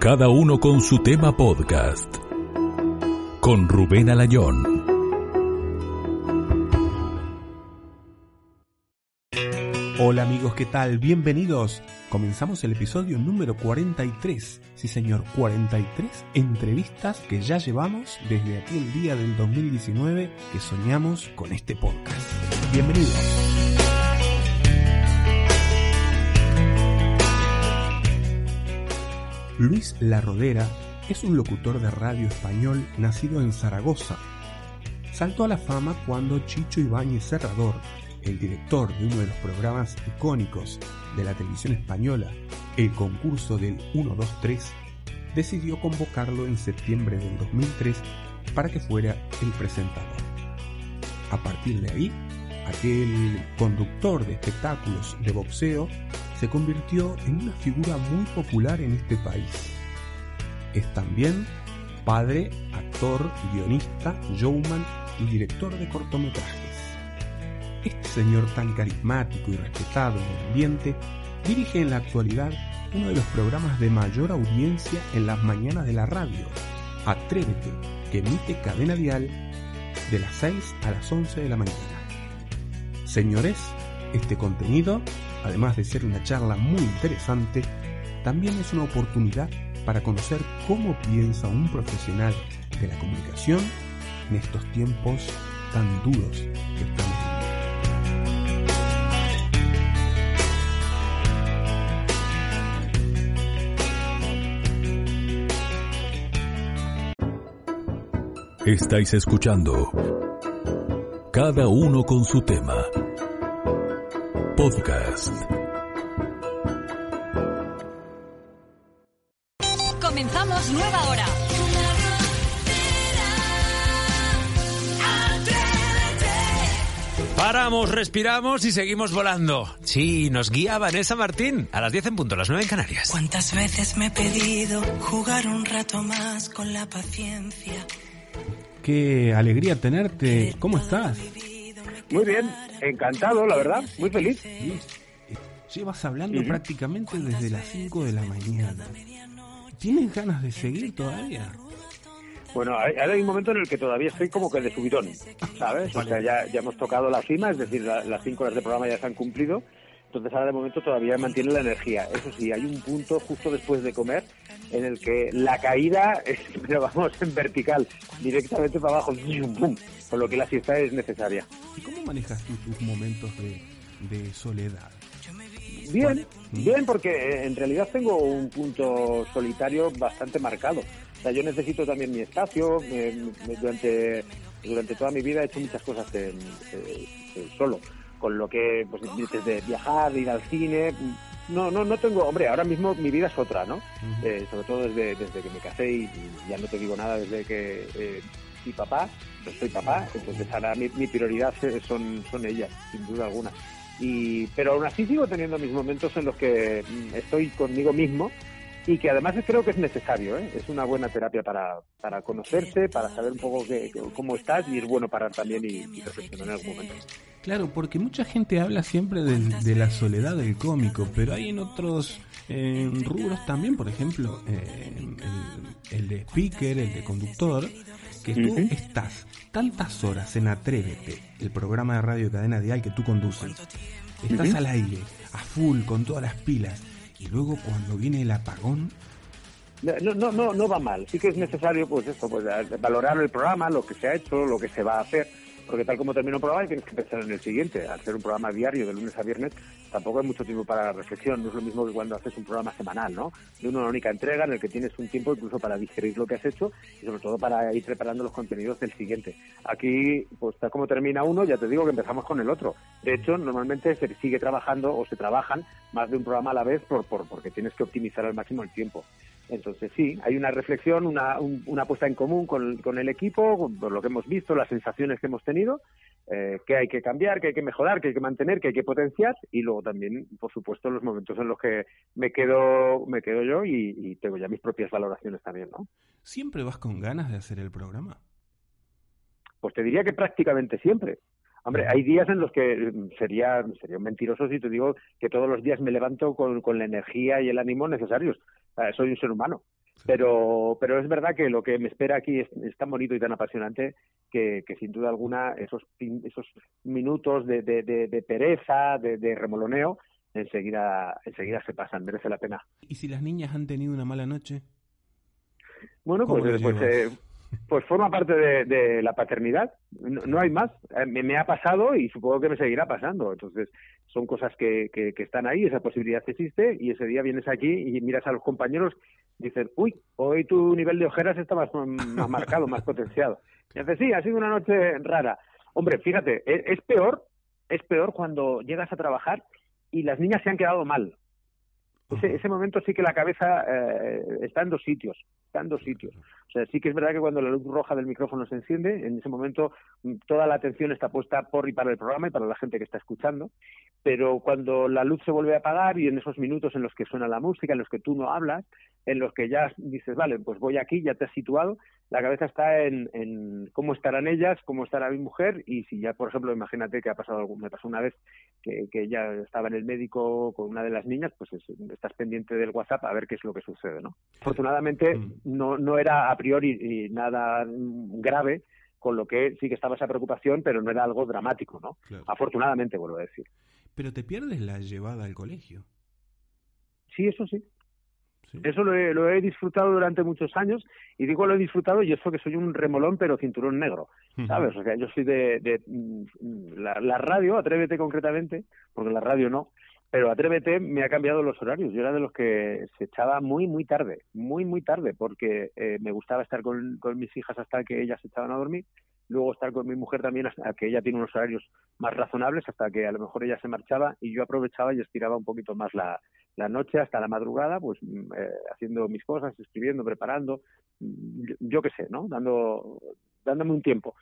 Cada uno con su tema podcast. Con Rubén Alayón. Hola amigos, ¿qué tal? Bienvenidos. Comenzamos el episodio número 43. Sí señor, 43 entrevistas que ya llevamos desde aquel día del 2019 que soñamos con este podcast. Bienvenidos. Luis La Rodera es un locutor de radio español nacido en Zaragoza. Saltó a la fama cuando Chicho Ibáñez Serrador, el director de uno de los programas icónicos de la televisión española, el concurso del 123, decidió convocarlo en septiembre del 2003 para que fuera el presentador. A partir de ahí, aquel conductor de espectáculos de boxeo se convirtió en una figura muy popular en este país. Es también padre, actor, guionista, showman y director de cortometrajes. Este señor tan carismático y respetado en el ambiente dirige en la actualidad uno de los programas de mayor audiencia en las mañanas de la radio, Atrévete, que emite cadena dial de las 6 a las 11 de la mañana. Señores, este contenido además de ser una charla muy interesante, también es una oportunidad para conocer cómo piensa un profesional de la comunicación en estos tiempos tan duros que estamos viviendo. Estáis escuchando Cada uno con su tema Podcast. Comenzamos nueva hora. Paramos, respiramos y seguimos volando. Sí, nos guía Vanessa Martín a las 10 en punto, las 9 en Canarias. ¿Cuántas veces me he pedido jugar un rato más con la paciencia? Qué alegría tenerte. ¿Cómo estás? Muy bien, encantado, la verdad, muy feliz. Llevas hablando prácticamente desde las 5 de la mañana. ¿Tienes ganas de seguir todavía? Bueno, hay, hay un momento en el que todavía estoy como que de subidón, ¿sabes? O sea, ya, ya hemos tocado la cima, es decir, la, las 5 horas de programa ya se han cumplido. Entonces ahora de momento todavía mantiene la energía. Eso sí, hay un punto justo después de comer en el que la caída es, pero vamos, en vertical, directamente para abajo, ¡bum! con lo que la siesta es necesaria. ¿Y cómo manejas tú tus momentos de, de soledad? Bien, bien, porque en realidad tengo un punto solitario bastante marcado. O sea, yo necesito también mi espacio. Eh, durante, durante toda mi vida he hecho muchas cosas en, eh, solo con lo que, pues, desde viajar, ir al cine, no, no, no tengo, hombre, ahora mismo mi vida es otra, ¿no? Uh -huh. eh, sobre todo desde, desde que me casé y, ya no te digo nada desde que eh, papá, pues soy papá, entonces ahora mi, mi, prioridad son, son ellas, sin duda alguna. Y, pero aún así sigo teniendo mis momentos en los que estoy conmigo mismo y que además creo que es necesario, ¿eh? es una buena terapia para, para conocerse, para saber un poco que, cómo estás y es bueno para también y, y reflexionar en algún momento. Claro, porque mucha gente habla siempre de, de la soledad del cómico, pero hay en otros eh, rubros también, por ejemplo, eh, el, el, de speaker, el de conductor, que tú uh -huh. estás tantas horas en Atrévete, el programa de radio de cadena dial que tú conduces, estás uh -huh. al aire, a full, con todas las pilas, y luego cuando viene el apagón, no, no, no, no va mal. Sí que es necesario, pues esto, pues valorar el programa, lo que se ha hecho, lo que se va a hacer porque tal como termina un programa tienes que pensar en el siguiente. Al ser un programa diario de lunes a viernes, tampoco hay mucho tiempo para la reflexión. No es lo mismo que cuando haces un programa semanal, ¿no? De una única entrega en el que tienes un tiempo incluso para digerir lo que has hecho y sobre todo para ir preparando los contenidos del siguiente. Aquí, pues tal como termina uno, ya te digo que empezamos con el otro. De hecho, normalmente se sigue trabajando o se trabajan más de un programa a la vez por, por porque tienes que optimizar al máximo el tiempo. Entonces sí, hay una reflexión, una, un, una puesta en común con, con, el equipo, por lo que hemos visto, las sensaciones que hemos tenido, eh, que hay que cambiar, que hay que mejorar, que hay que mantener, que hay que potenciar y luego también, por supuesto, los momentos en los que me quedo, me quedo yo y, y tengo ya mis propias valoraciones también, ¿no? ¿Siempre vas con ganas de hacer el programa? Pues te diría que prácticamente siempre. Hombre, hay días en los que sería, sería mentiroso si te digo que todos los días me levanto con, con la energía y el ánimo necesarios. Soy un ser humano. Pero, pero es verdad que lo que me espera aquí es, tan bonito y tan apasionante que, sin duda alguna esos, esos minutos de, de, pereza, de, remoloneo, enseguida, enseguida se pasan, merece la pena. ¿Y si las niñas han tenido una mala noche? Bueno, pues, pues, eh, pues forma parte de, la paternidad. No, hay más. Eh, me, ha pasado y supongo que me seguirá pasando. Entonces, son cosas que, que, están ahí, esa posibilidad existe y ese día vienes aquí y miras a los compañeros y dices, uy, hoy tu nivel de ojeras está más, más marcado, más potenciado. Y dices, sí, ha sido una noche rara. Hombre, fíjate, es, es peor, es peor cuando llegas a trabajar y las niñas se han quedado mal. Ese, momento sí que la cabeza eh, está en dos sitios, está en dos sitios. O sea, sí que es verdad que cuando la luz roja del micrófono se enciende, en ese momento mm, toda la atención está puesta por y para el programa y para la gente que está escuchando, pero cuando la luz se vuelve a apagar y en esos minutos en los que suena la música, en los que tú no hablas, en los que ya dices, vale, pues voy aquí, ya te has situado, la cabeza está en, en cómo estarán ellas, cómo estará mi mujer y si ya, por ejemplo, imagínate que ha pasado algo, me pasó una vez que, que ella estaba en el médico con una de las niñas, pues estás pendiente del WhatsApp a ver qué es lo que sucede, ¿no? Afortunadamente mm. no, no era a priori nada grave, con lo que sí que estaba esa preocupación, pero no era algo dramático, ¿no? Afortunadamente, vuelvo a decir. Pero te pierdes la llevada al colegio. Sí, eso sí. Eso lo he, lo he, disfrutado durante muchos años y digo lo he disfrutado y eso que soy un remolón pero cinturón negro, ¿sabes? O sea, yo soy de, de mm, la, la, radio, Atrévete concretamente, porque la radio no, pero Atrévete me ha cambiado los horarios. Yo era de los que se echaba muy, muy tarde, muy, muy tarde, porque eh, me gustaba estar con, con mis hijas hasta que ellas se echaban a dormir luego estar con mi mujer también hasta que ella tiene unos horarios más razonables, hasta que a lo mejor ella se marchaba y yo aprovechaba y estiraba un poquito más la, la noche hasta la madrugada, pues mm, eh, haciendo mis cosas, escribiendo, preparando, mm, yo, qué sé, ¿no? Dando, dándome un tiempo.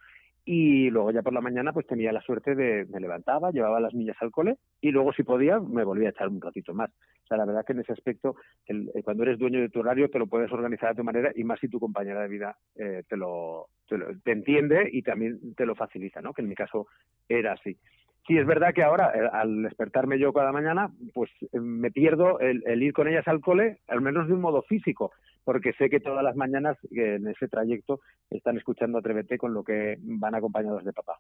Y luego ya por la mañana pues tenía la suerte de, me levantaba, llevaba las niñas al cole y luego si podía me volvía a echar un ratito más. O sea, la verdad que en ese aspecto, el, eh, cuando eres dueño de tu horario te lo puedes organizar de tu manera y más si tu compañera de vida eh, te, lo, te, lo, te entiende y también te lo facilita, ¿no? Que en mi caso era así. Sí, es verdad que ahora, eh, al despertarme yo cada mañana, pues eh, me pierdo el, ir con ellas al cole, al menos de un modo físico, porque sé que todas las mañanas en ese trayecto están escuchando Atrévete con lo que van acompañados de papá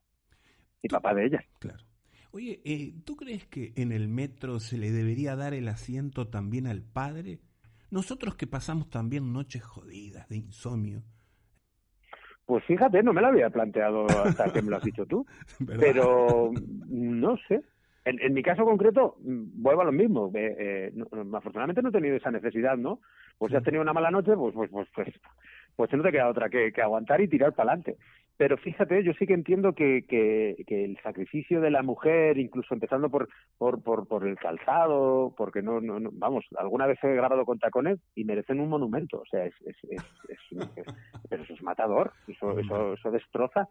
y papá de ellas. Claro. Oye, eh, ¿tú crees que en el metro se le debería dar el asiento también al padre? Nosotros que pasamos también noches jodidas de insomnio, pues fíjate, no me lo había planteado hasta que me lo has dicho tú. Pero no sé. En, mi caso concreto, mm, vuelvo a lo mismo. Eh, afortunadamente no he tenido esa necesidad, ¿no? Pues si has tenido una mala noche, pues pues pues pues, pues no te queda otra que, que aguantar y tirar para adelante. Pero fíjate, yo sí que entiendo que, que, el sacrificio de la mujer, incluso empezando por, por, por, por el calzado, porque no, no, vamos, alguna vez he grabado con tacones y merecen un monumento. O sea, es, es, es, pero eso es matador, eso, eso, eso destroza.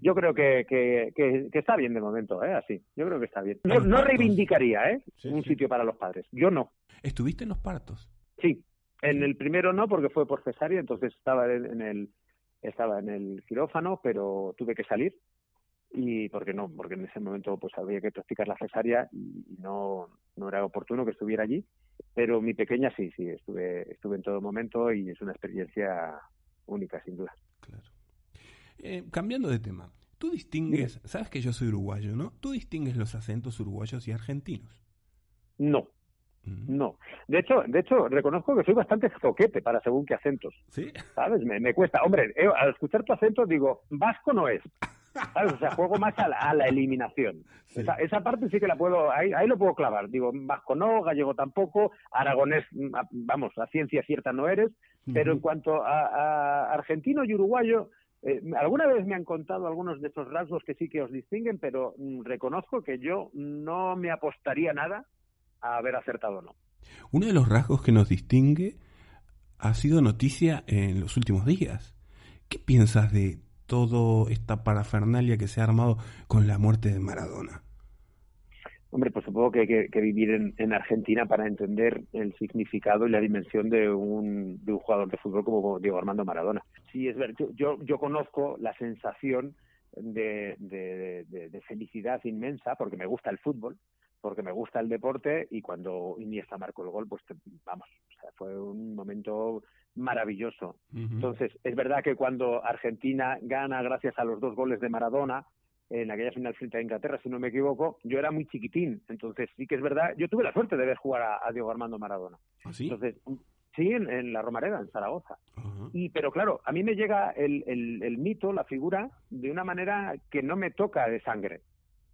Yo creo que, que, que, está bien de momento, ¿eh? Así. Yo creo que está bien. No reivindicaría, ¿eh? un sitio para los padres. Yo no. ¿Estuviste en los partos? Sí. En el primero no, porque fue por cesárea, entonces estaba en el estaba en el quirófano, pero tuve que salir y porque no, porque en ese momento pues había que practicar la cesárea y no, no era oportuno que estuviera allí, pero mi pequeña sí, sí, estuve, estuve en todo momento y es una experiencia única, sin duda. Claro. Eh, cambiando de tema, tú distingues, sabes que yo soy uruguayo, ¿no? ¿Tú distingues los acentos uruguayos y argentinos? No, no. De hecho, de hecho, reconozco que soy bastante zoquete para según qué acentos. ¿Sí? ¿Sabes? Me, me cuesta. Hombre, eh, al escuchar tu acento digo, vasco no es. ¿Sabes? O sea, juego más a la, eliminación. Esa, esa, parte sí que la puedo, ahí, ahí lo puedo clavar. Digo, vasco no, gallego tampoco, aragonés, mm, vamos, a ciencia cierta no eres. Pero en cuanto a, argentino y uruguayo, eh, alguna vez me han contado algunos de esos rasgos que sí que os distinguen, pero mm, reconozco que yo no me apostaría nada a haber acertado o no. Uno de los rasgos que nos distingue ha sido noticia en los últimos días. ¿Qué piensas de toda esta parafernalia que se ha armado con la muerte de Maradona? Hombre, pues supongo que hay que, vivir en, Argentina para entender el significado y la dimensión de un, de un jugador de fútbol como Diego Armando Maradona. Sí, es verdad, yo, yo conozco la sensación de, de, felicidad inmensa, porque me gusta el fútbol, porque me gusta el deporte y cuando Iniesta marcó el gol, pues vamos, o sea, fue un momento maravilloso. Entonces, es verdad que cuando Argentina gana gracias a los dos goles de Maradona, en aquella final frente a Inglaterra, si no me equivoco, yo era muy chiquitín, entonces sí que es verdad, yo tuve la suerte de ver jugar a, Diego Armando Maradona. ¿Ah, sí? Entonces, sí, en, la Romareda, en Zaragoza. Y, pero claro, a mí me llega el, el mito, la figura, de una manera que no me toca de sangre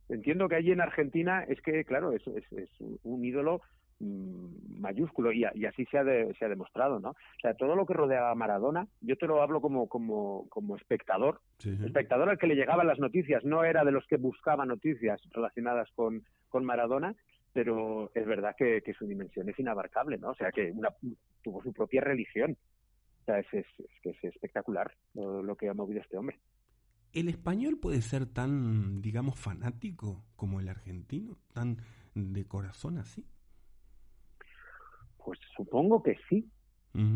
entiendo que allí en Argentina es que, claro, es, es, un ídolo mm, mayúsculo y, así se ha, se ha demostrado, ¿no? O sea, todo lo que rodeaba a Maradona, yo te lo hablo como, como, como espectador, espectador al que le llegaban las noticias, no era de los que buscaba noticias relacionadas con, con Maradona, pero es verdad que, su dimensión es inabarcable, ¿no? O sea, que una, tuvo su propia religión. O sea, es, es, que es espectacular lo que ha movido este hombre. ¿El español puede ser tan, digamos, fanático como el argentino? ¿Tan de corazón así? Pues supongo que sí.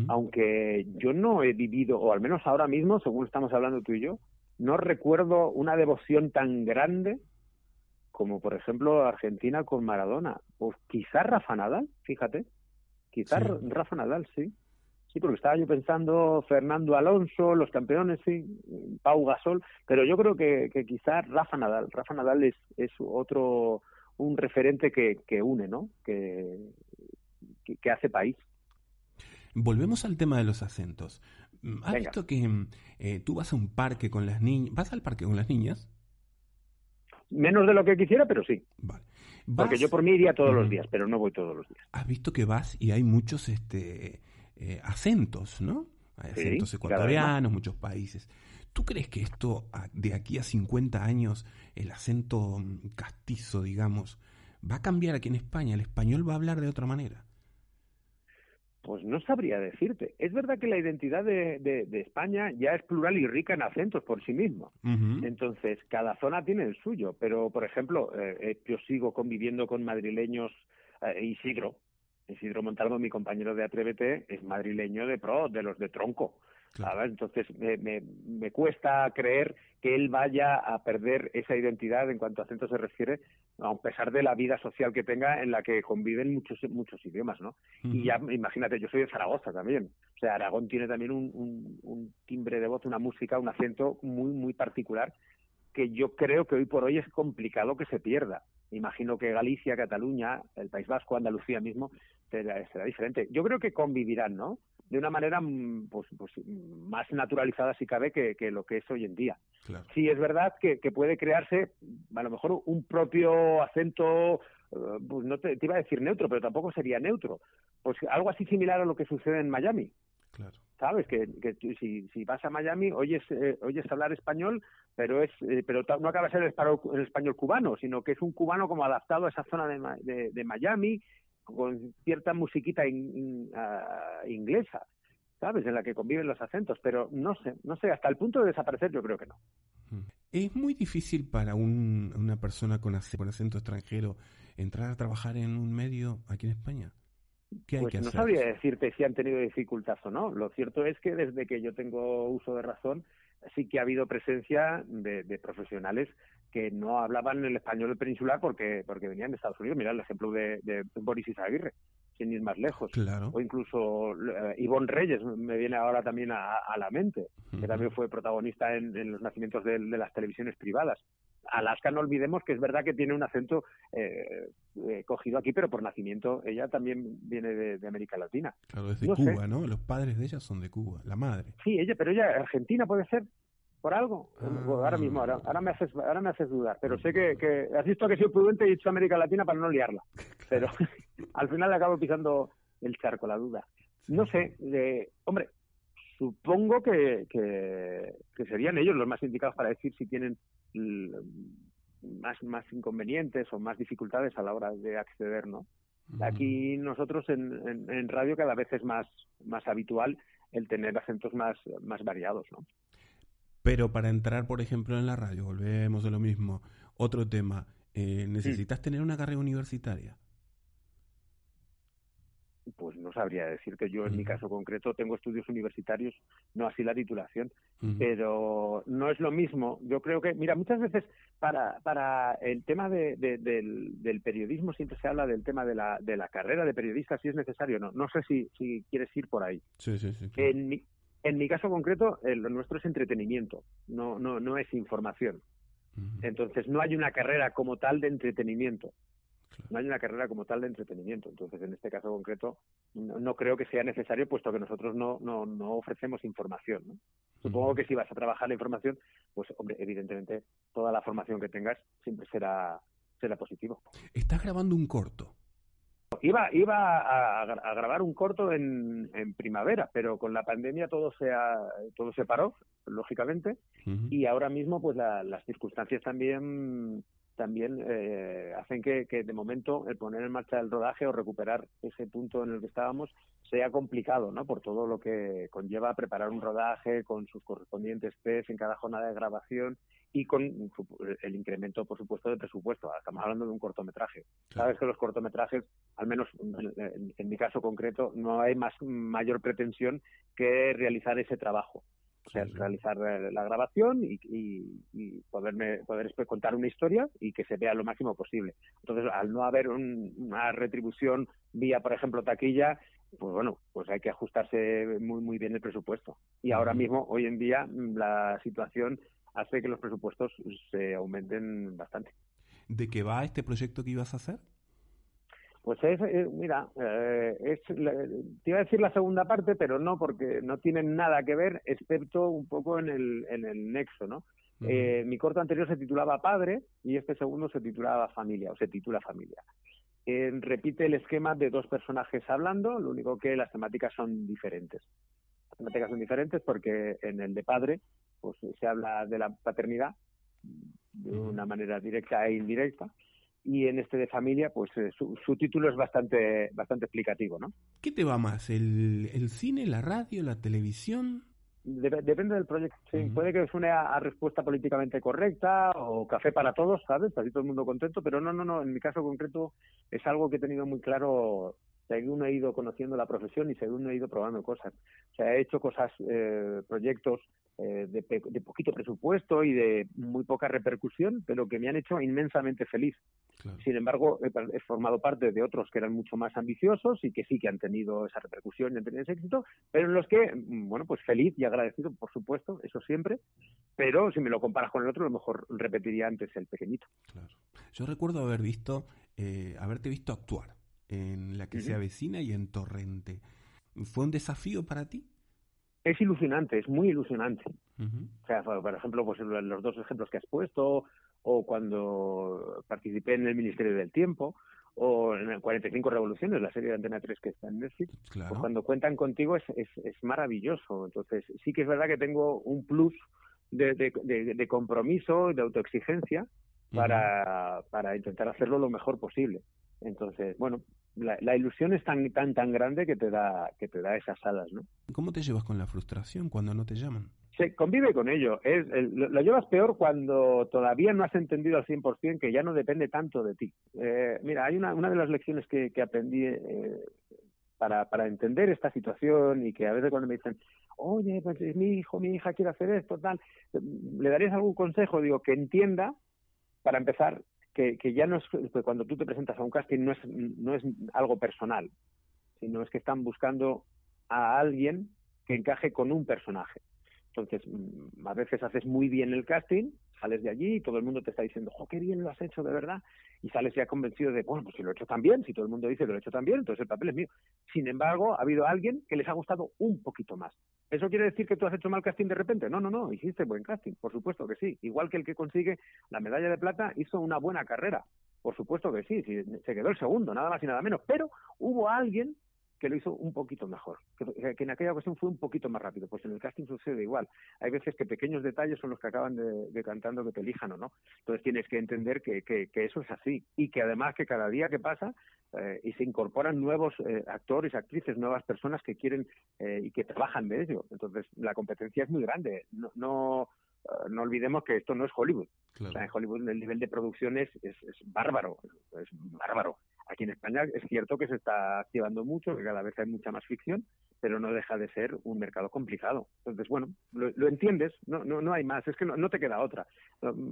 Aunque yo no he vivido, o al menos ahora mismo, según estamos hablando tú y yo, no recuerdo una devoción tan grande como, por ejemplo, Argentina con Maradona. Pues quizás Rafa Nadal, fíjate. Quizás Rafa Nadal, sí. Sí, porque estaba yo pensando Fernando Alonso, los campeones, sí, Pau Gasol, pero yo creo que, que quizás Rafa Nadal. Rafa Nadal es, es otro, un referente que, que une, ¿no? Que, que, hace país. Volvemos al tema de los acentos. ¿Has visto que eh, tú vas a un parque con las niñas? ¿Vas al parque con las niñas? Menos de lo que quisiera, pero sí. Vale. Porque yo por mí iría todos los días, pero no voy todos los días. ¿Has visto que vas y hay muchos este eh, acentos, ¿no? Hay acentos ecuatorianos, muchos países. ¿Tú crees que esto, de aquí a 50 años, el acento castizo, digamos, va a cambiar aquí en España? ¿El español va a hablar de otra manera? Pues no sabría decirte. Es verdad que la identidad de, España ya es plural y rica en acentos por sí mismo. Entonces, cada zona tiene el suyo. Pero, por ejemplo, eh, eh, yo sigo conviviendo con madrileños, eh, Isidro, Isidro Montalvo, mi compañero de Atrévete, es madrileño de pro, de los de tronco. Entonces me, me, cuesta creer que él vaya a perder esa identidad en cuanto a acento se refiere, a pesar de la vida social que tenga en la que conviven muchos muchos idiomas, ¿no? Y ya imagínate, yo soy de Zaragoza también. O sea, Aragón tiene también un, un, un timbre de voz, una música, un acento muy muy particular que yo creo que hoy por hoy es complicado que se pierda. Imagino que Galicia, Cataluña, el País Vasco, Andalucía mismo, será, diferente. Yo creo que convivirán, ¿no? De una manera mm, pues, pues, más naturalizada, si cabe, que, lo que es hoy en día. Sí, es verdad que, puede crearse, a lo mejor, un propio acento, eh, pues no te, iba a decir neutro, pero tampoco sería neutro. Pues algo así similar a lo que sucede en Miami. Claro. ¿Sabes? Que, que si, si, vas a Miami oyes, eh, oyes hablar español, pero es eh, pero no acaba de ser el español, cubano, sino que es un cubano como adaptado a esa zona de, de, Miami, con cierta musiquita ah, inglesa, ¿sabes? En la que conviven los acentos, pero no sé, no sé, hasta el punto de desaparecer yo creo que no. Mm. Es muy difícil para un, una persona con, con acento extranjero entrar a trabajar en un medio aquí en España pues no sabría decirte si han tenido dificultad o no. Lo cierto es que desde que yo tengo uso de razón, sí que ha habido presencia de, profesionales que no hablaban el español peninsular porque, porque venían de Estados Unidos. Mira el ejemplo de, de Boris Izaguirre, sin ir más lejos. Claro. O incluso eh, Ivonne Reyes me viene ahora también a, la mente, que también fue protagonista en, los nacimientos de, las televisiones privadas. Alaska no olvidemos que es verdad que tiene un acento eh, eh, cogido aquí, pero por nacimiento ella también viene de, América Latina. Claro, es de Cuba, ¿no? Los padres de ella son de Cuba, la madre. Sí, ella, pero ella argentina puede ser por algo. Ah. Ahora mismo, ahora, ahora, me haces, ahora me haces dudar, pero sé que, que has visto que he sido prudente y he dicho América Latina para no liarla. Pero al final le acabo pisando el charco, la duda. No sé, hombre, supongo que, que, serían ellos los más indicados para decir si tienen más, más inconvenientes o más dificultades a la hora de acceder, ¿no? Aquí nosotros en, en, radio cada vez es más, más habitual el tener acentos más, más variados, ¿no? Pero para entrar, por ejemplo, en la radio, volvemos a lo mismo. Otro tema, eh, ¿necesitas tener una carrera universitaria? Pues no sabría decirte. Yo, en mi caso concreto, tengo estudios universitarios, no así la titulación, pero no es lo mismo. Yo creo que, mira, muchas veces para, para el tema de, del, periodismo siempre se habla del tema de la, de la carrera de periodista, si es necesario no. No sé si, si quieres ir por ahí. Sí, sí, sí. En, mi, en mi caso concreto, lo nuestro es entretenimiento, no, no, no es información. Entonces, no hay una carrera como tal de entretenimiento. No hay una carrera como tal de entretenimiento. Entonces, en este caso concreto, no, creo que sea necesario, puesto que nosotros no, no, no ofrecemos información. ¿no? Supongo que si vas a trabajar la información, pues, hombre, evidentemente, toda la formación que tengas siempre será, será positivo. Estás grabando un corto. Iba, iba a, grabar un corto en, en, primavera, pero con la pandemia todo se, todo se paró, lógicamente, y ahora mismo pues las circunstancias también también eh, hacen que, de momento el poner en marcha el rodaje o recuperar ese punto en el que estábamos sea complicado, ¿no? Por todo lo que conlleva preparar un rodaje con sus correspondientes test en cada jornada de grabación y con el incremento, por supuesto, de presupuesto. Estamos hablando de un cortometraje. Sabes que los cortometrajes, al menos en, mi caso concreto, no hay más mayor pretensión que realizar ese trabajo. O sea, realizar eh, la grabación y, y, poderme, poder contar una historia y que se vea lo máximo posible. Entonces, al no haber una retribución vía, por ejemplo, taquilla, pues bueno, pues hay que ajustarse muy, muy bien el presupuesto. Y ahora mismo, hoy en día, la situación hace que los presupuestos se aumenten bastante. ¿De qué va este proyecto que ibas a hacer? Pues es, eh, mira, eh, es, te iba a decir la segunda parte, pero no, porque no tienen nada que ver, excepto un poco en el, en el nexo, ¿no? eh, mi corto anterior se titulaba Padre y este segundo se titulaba Familia, o se titula Familia. Eh, repite el esquema de dos personajes hablando, lo único que las temáticas son diferentes. Las temáticas son diferentes porque en el de Padre pues se habla de la paternidad de una manera directa e indirecta y en este de familia, pues eh, su, título es bastante, bastante explicativo, ¿no? ¿Qué te va más? ¿El, el cine, la radio, la televisión? depende del proyecto. Sí, Puede que suene a, respuesta políticamente correcta o café para todos, ¿sabes? Así todo el mundo contento, pero no, no, no. En mi caso concreto es algo que he tenido muy claro según he ido conociendo la profesión y según he ido probando cosas. O sea, he hecho cosas, eh, proyectos eh, de, poquito presupuesto y de muy poca repercusión, pero que me han hecho inmensamente feliz. Sin embargo, he, formado parte de otros que eran mucho más ambiciosos y que sí que han tenido esa repercusión y han tenido ese éxito, pero en los que, mm, bueno, pues feliz y agradecido, por supuesto, eso siempre, pero si me lo comparas con el otro, a lo mejor repetiría antes el pequeñito. Claro. Yo recuerdo haber visto, eh, haberte visto actuar en La que se avecina y en Torrente. ¿Fue un desafío para ti? es ilusionante, es muy ilusionante. O sea, por ejemplo, pues los dos ejemplos que has puesto, o cuando participé en el Ministerio del Tiempo, o en el 45 Revoluciones, la serie de Antena 3 que está en Netflix, pues cuando cuentan contigo es, es, es, maravilloso. Entonces, sí que es verdad que tengo un plus de, de, de, compromiso y de autoexigencia para, para intentar hacerlo lo mejor posible. Entonces, bueno, la, ilusión es tan tan tan grande que te da que te da esas alas, ¿no? ¿Cómo te llevas con la frustración cuando no te llaman? Se convive con ello. Es, lo, llevas peor cuando todavía no has entendido al 100% que ya no depende tanto de ti. Eh, mira, hay una, una de las lecciones que, que aprendí eh, para, para entender esta situación y que a veces cuando me dicen, oye, pues mi hijo, mi hija quiere hacer esto, tal, ¿le darías algún consejo? Digo, que entienda, para empezar, que, que ya no es que cuando tú te presentas a un casting no es, no es algo personal, sino es que están buscando a alguien que encaje con un personaje. Entonces, mm, a veces haces muy bien el casting, sales de allí y todo el mundo te está diciendo, ¡oh, qué bien lo has hecho, de verdad! Y sales ya convencido de, bueno, pues si lo he hecho tan bien, si todo el mundo dice lo he hecho tan bien, entonces el papel es mío. Sin embargo, ha habido alguien que les ha gustado un poquito más. ¿Eso quiere decir que tú has hecho mal casting de repente? No, no, no, hiciste buen casting, por supuesto que sí. Igual que el que consigue la medalla de plata hizo una buena carrera. Por supuesto que sí, se quedó el segundo, nada más y nada menos. Pero hubo alguien que lo hizo un poquito mejor, que, en aquella ocasión fue un poquito más rápido. Pues en el casting sucede igual. Hay veces que pequeños detalles son los que acaban de, cantando que te elijan o no. Entonces tienes que entender que, eso es así y que además que cada día que pasa eh, y se incorporan nuevos eh, actores, actrices, nuevas personas que quieren eh, y que trabajan de ello. Entonces la competencia es muy grande. No, no eh, no olvidemos que esto no es Hollywood. O sea, en Hollywood el nivel de producción es, es, es bárbaro, es bárbaro. Aquí en España es cierto que se está activando mucho, que cada vez hay mucha más ficción, pero no deja de ser un mercado complicado. Entonces, bueno, lo, entiendes, no, no, no hay más, es que no, te queda otra.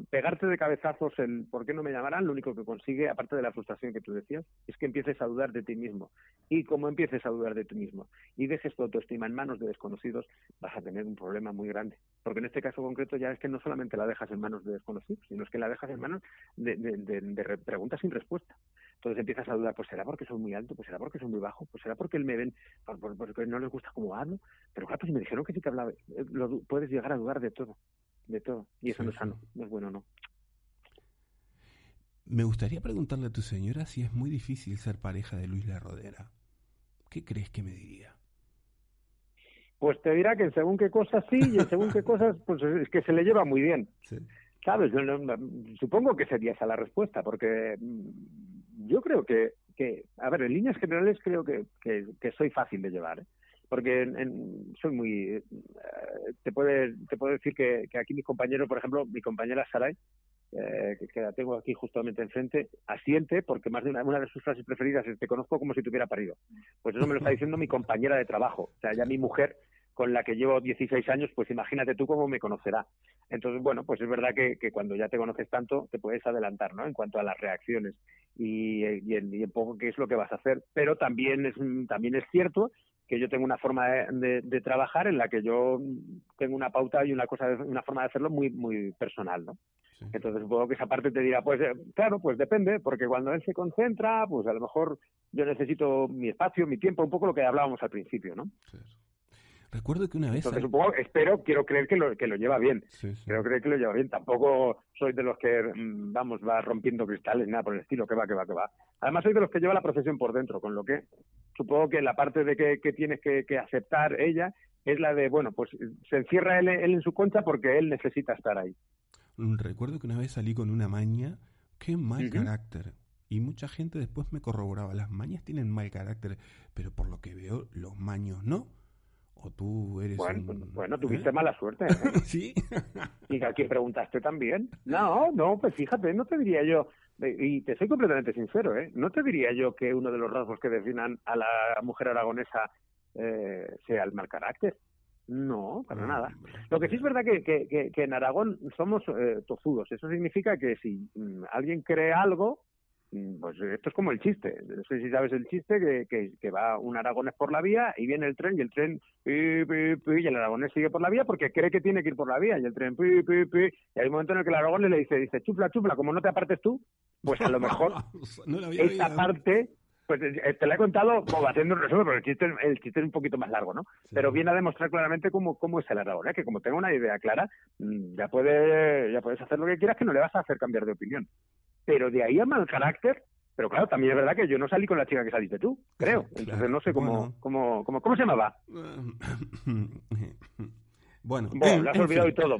Pegarte de cabezazos en por qué no me llamarán, lo único que consigue, aparte de la frustración que tú decías, es que empieces a dudar de ti mismo. Y como empieces a dudar de ti mismo y dejes tu autoestima en manos de desconocidos, vas a tener un problema muy grande. Porque en este caso concreto ya es que no solamente la dejas en manos de desconocidos, sino es que la dejas en manos de, de preguntas sin respuesta. Entonces empiezas a dudar, pues será porque soy muy alto, pues será porque soy muy bajo, pues será porque él me ven, porque no les gusta cómo hablo. Pero claro, pues me dijeron que sí que hablaba. Eh, lo, puedes llegar a dudar de todo, de todo. Y eso no es sano, no es bueno, no. Me gustaría preguntarle a tu señora si es muy difícil ser pareja de Luis La Rodera. ¿Qué crees que me diría? Pues te dirá que según qué cosas sí y según qué cosas pues es que se le lleva muy bien. ¿Sabes? supongo que sería esa la respuesta, porque yo creo que, que, a ver, en líneas generales creo que, que, soy fácil de llevar, ¿eh? porque en, soy muy, eh, te puede, te puedo decir que, que, aquí mi compañero, por ejemplo, mi compañera Saray, eh, que, la tengo aquí justamente enfrente, asiente porque más de una, una de sus frases preferidas es te conozco como si te hubiera parido. Pues eso me lo está diciendo mi compañera de trabajo, o sea, ya mi mujer con la que llevo 16 años, pues imagínate tú cómo me conocerá. Entonces, bueno, pues es verdad que, cuando ya te conoces tanto, te puedes adelantar, ¿no? En cuanto a las reacciones y, y, en, poco qué es lo que vas a hacer. Pero también es, también es cierto que yo tengo una forma de, trabajar en la que yo tengo una pauta y una cosa, una forma de hacerlo muy, muy personal, ¿no? Entonces supongo que esa parte te dirá, pues eh, claro, pues depende, porque cuando él se concentra, pues a lo mejor yo necesito mi espacio, mi tiempo, un poco lo que hablábamos al principio, ¿no? Recuerdo que una vez... Entonces, supongo, espero, quiero creer que lo, que lo lleva bien. Quiero creer que lo lleva bien. Tampoco soy de los que, mm, vamos, va rompiendo cristales, nada por el estilo, que va, que va, que va. Además, soy de los que lleva la profesión por dentro, con lo que supongo que la parte de que, que tienes que, aceptar ella es la de, bueno, pues se encierra él, en su concha porque él necesita estar ahí. Mm, recuerdo que una vez salí con una maña, qué mal carácter. Y mucha gente después me corroboraba, las mañas tienen mal carácter, pero por lo que veo, los maños no. ¿O tú eres bueno, un... bueno tuviste ¿eh? mala suerte. ¿eh? ¿Sí? ¿Y aquí preguntaste también? No, no, pues fíjate, no te diría yo, y te soy completamente sincero, ¿eh? No te diría yo que uno de los rasgos que definen a la mujer aragonesa eh, sea el mal carácter. No, para ah, nada. Lo que sí es verdad que, que, que, en Aragón somos eh, tozudos. Eso significa que si mm, alguien cree algo, pues esto es como el chiste. No sé si sabes el chiste que, que, va un aragonés por la vía y viene el tren y el tren y el aragonés sigue por la vía porque cree que tiene que ir por la vía y el tren y hay un momento en el que el aragonés le dice, dice, chufla, chufla, como no te apartes tú, pues a lo mejor esa parte pues eh, te la he contado como haciendo un resumen, pero el chiste, el chiste es un poquito más largo, ¿no? Pero viene a demostrar claramente cómo, cómo es el aragonés, que como tengo una idea clara, mm, ya, puede, ya puedes hacer lo que quieras, que no le vas a hacer cambiar de opinión pero de ahí a mal carácter, pero claro, también es verdad que yo no salí con la chica que saliste tú, creo. Entonces no sé cómo, cómo, cómo, cómo se llamaba. Bueno, bueno lo has olvidado y todo.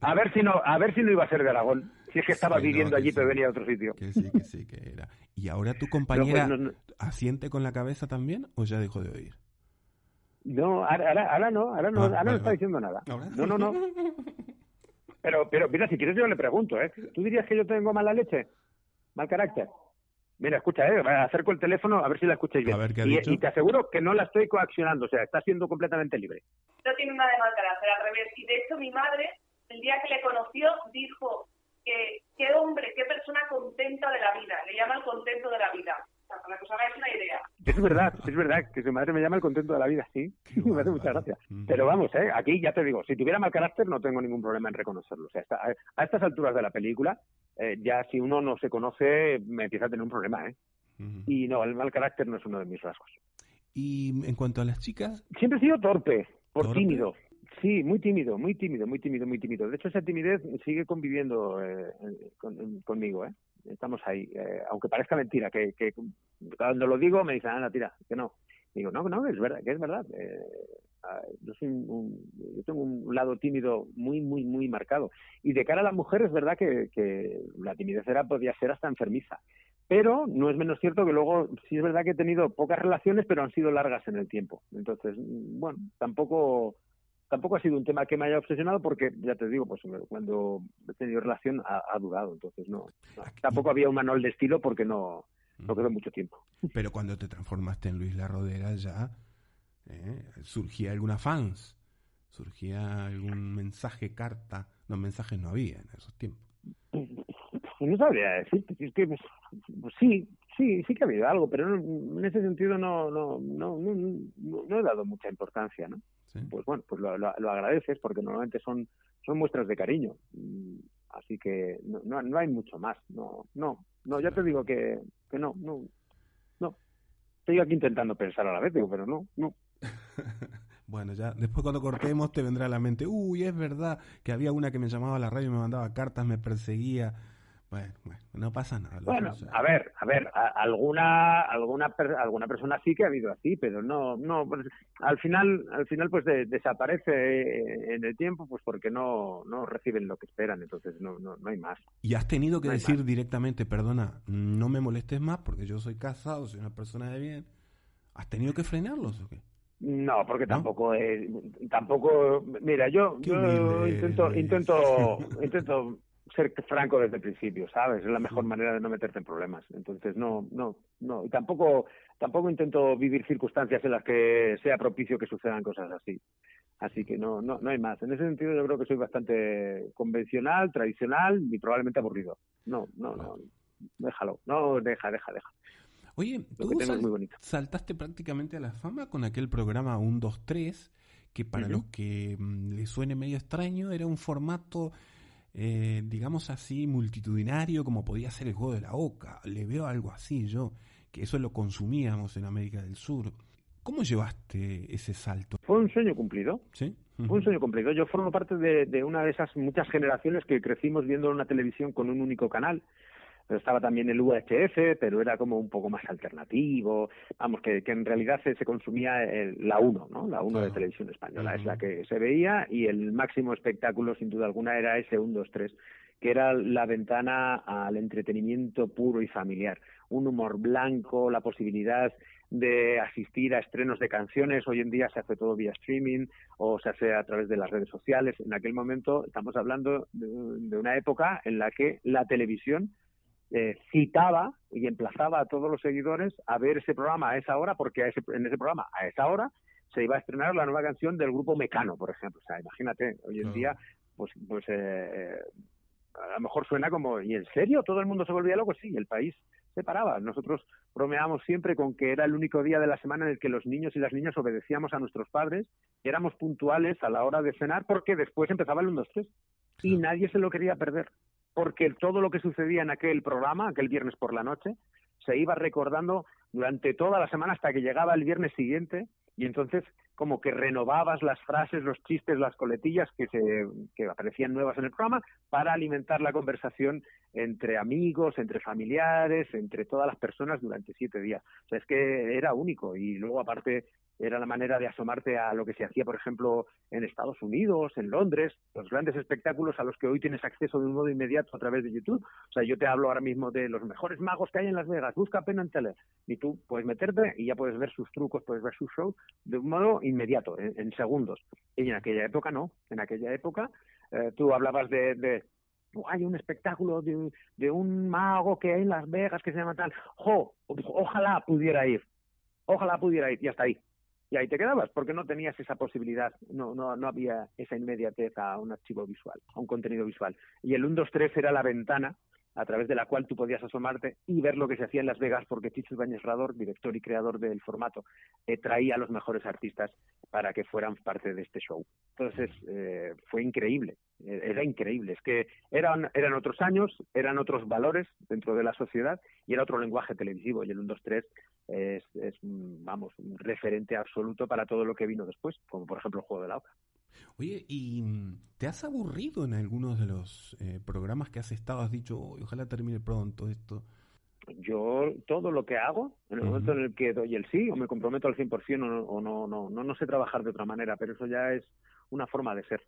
a ver si no, a ver si no iba a ser de Aragón. Si es que estaba viviendo allí, pero venía a otro sitio. Que sí, que sí, que era. ¿Y ahora tu compañera asiente con la cabeza también o ya dejó de oír? No, ahora, ahora, no, ahora no, ah, ahora no está diciendo nada. No, no, no. Pero, pero mira, si quieres yo le pregunto, ¿eh? ¿Tú dirías que yo tengo mala leche? ¿Mal carácter? Mira, escucha, ¿eh? acerco el teléfono a ver si la escucháis bien. y, y, te aseguro que no la estoy coaccionando, o sea, está siendo completamente libre. No tiene nada de mal carácter, al revés. Y de hecho, mi madre, el día que le conoció, dijo que qué hombre, qué persona contenta de la vida. Le llama el contento de la vida para que os hagáis una idea. Es verdad, es verdad, que su madre me llama el contento de la vida, sí. me hace mucha gracia. Pero vamos, ¿eh? aquí ya te digo, si tuviera mal carácter no tengo ningún problema en reconocerlo. O sea, a estas alturas de la película, eh, ya si uno no se conoce, me empieza a tener un problema, ¿eh? Y no, el mal carácter no es uno de mis rasgos. Y en cuanto a las chicas... Siempre he sido torpe, por tímido. Sí, muy tímido, muy tímido, muy tímido, muy tímido. De hecho, esa timidez sigue conviviendo eh, conmigo, ¿eh? Estamos ahí. Eh, aunque parezca mentira, que, que, cuando lo digo me dicen, Ana, tira, que no. Digo, no, no, es verdad, que es verdad. Eh, yo, soy un, yo tengo un lado tímido muy, muy, muy marcado. Y de cara a la mujer es verdad que, que la timidez era, podía ser hasta enfermiza. Pero no es menos cierto que luego sí es verdad que he tenido pocas relaciones, pero han sido largas en el tiempo. Entonces, bueno, tampoco tampoco ha sido un tema que me haya obsesionado porque, ya te digo, pues cuando he tenido relación ha, ha durado, entonces no, no. Tampoco había un manual de estilo porque no, no quedó mucho tiempo. Pero cuando te transformaste en Luis La Rodera ya eh, surgía alguna fans, surgía algún mensaje, carta. No, mensajes no había en esos tiempos. No sabría decirte, es que pues, pues sí, sí, sí que ha habido algo, pero no- en ese sentido no, no, no, no, no- no he dado mucha importancia, ¿no? ¿Sí? Pues bueno, pues lo, lo, lo agradeces porque normalmente son, son muestras de cariño. Mm, Así que no, no, no hay mucho más, no, no, no, ya te digo que, que no, no, no. Estoy aquí intentando pensar a la vez, digo, pero no, no. Bueno, ya después cuando cortemos te vendrá a la mente, uy, es verdad que había una que me llamaba a la radio y me mandaba cartas, me perseguía. Bueno, bueno, no pasa nada. Bueno, sea, a ver, a ver, a- alguna alguna per- alguna persona sí que ha habido así, pero no no pues, al final al final pues de- desaparece eh, en el tiempo pues porque no no reciben lo que esperan, entonces no no no hay más. Y has tenido que no decir directamente, perdona, no me molestes más porque yo soy casado, soy una persona de bien. ¿Has tenido que frenarlos o qué? No, porque ¿No? tampoco es, tampoco mira, yo yo intento intento intento ser franco desde el principio, ¿sabes? Es la mejor manera de no meterte en problemas. Entonces no no no y tampoco tampoco intento vivir circunstancias en las que sea propicio que sucedan cosas así. Así que no, no, no hay más. En ese sentido yo creo que soy bastante convencional, tradicional y probablemente aburrido. No, no, no. Déjalo. No, deja, deja, deja. Oye, tú sal- muy saltaste prácticamente a la fama con aquel programa 1, 2, 3, que para los que mm, les suene medio extraño, era un formato, eh, digamos así, multitudinario, como podía ser el juego de la Oca. Le veo algo así yo, que eso lo consumíamos en América del Sur. ¿Cómo llevaste ese salto? Fue un sueño cumplido. ¿Sí? Fue un sueño cumplido. Yo formo parte de, de una de esas muchas generaciones que crecimos viendo una televisión con un único canal. Estaba también el UHF, pero era como un poco más alternativo. Vamos, que, que en realidad se, se consumía el- la 1, ¿no? La 1 de televisión española. Es la que se veía y el máximo espectáculo, sin duda alguna, era ese 1, 2, 3 que era la ventana al entretenimiento puro y familiar. Un humor blanco, la posibilidad de asistir a estrenos de canciones. Hoy en día se hace todo vía streaming o se hace a través de las redes sociales. En aquel momento estamos hablando de, de una época en la que la televisión eh, citaba y emplazaba a todos los seguidores a ver ese programa a esa hora, porque a ese- en ese programa a esa hora se iba a estrenar la nueva canción del grupo Mecano, por ejemplo. O sea, imagínate, hoy en día, pues, pues eh, eh, a lo mejor suena como, ¿y en serio? ¿Todo el mundo se volvía loco? Sí, el país se paraba. Nosotros bromeábamos siempre con que era el único día de la semana en el que los niños y las niñas obedecíamos a nuestros padres, y éramos puntuales a la hora de cenar, porque después empezaba el 1, 2, 3. Y nadie se lo quería perder, porque todo lo que sucedía en aquel programa, aquel viernes por la noche, se iba recordando durante toda la semana hasta que llegaba el viernes siguiente y entonces como que renovabas las frases, los chistes, las coletillas que se que aparecían nuevas en el programa para alimentar la conversación entre amigos, entre familiares, entre todas las personas durante siete días. O sea, es que era único y luego aparte era la manera de asomarte a lo que se hacía, por ejemplo, en Estados Unidos, en Londres, los grandes espectáculos a los que hoy tienes acceso de un modo inmediato a través de YouTube. O sea, yo te hablo ahora mismo de los mejores magos que hay en Las Vegas, busca Penn Teller y tú puedes meterte y ya puedes ver sus trucos, puedes ver sus shows de un modo inmediato, en, en segundos. Y en aquella época no, en aquella época eh, tú hablabas de, de hay un espectáculo de, un- de un mago que hay en Las Vegas que se llama tal, jo, ojalá pudiera ir, ojalá pudiera ir y hasta ahí. Y ahí te quedabas porque no tenías esa posibilidad, no, no, no había esa inmediatez a un archivo visual, a un contenido visual. Y el 1, 2, 3 era la ventana a través de la cual tú podías asomarte y ver lo que se hacía en Las Vegas, porque Chicho Ibáñez Rador, director y creador del formato, eh, traía a los mejores artistas para que fueran parte de este show. Entonces, eh, fue increíble, eh, era increíble. Es que eran, eran otros años, eran otros valores dentro de la sociedad y era otro lenguaje televisivo. Y el 1, 2, 3 es, es, vamos, un referente absoluto para todo lo que vino después, como por ejemplo el Juego de la Oca. Oye, ¿y mm, te has aburrido en algunos de los eh, programas que has estado? Has dicho, "Uy, ojalá termine pronto esto. yo todo lo que hago, en el momento en el que doy el sí o me comprometo al 100% o no, o no, no, no, no sé trabajar de otra manera, pero eso ya es una forma de ser.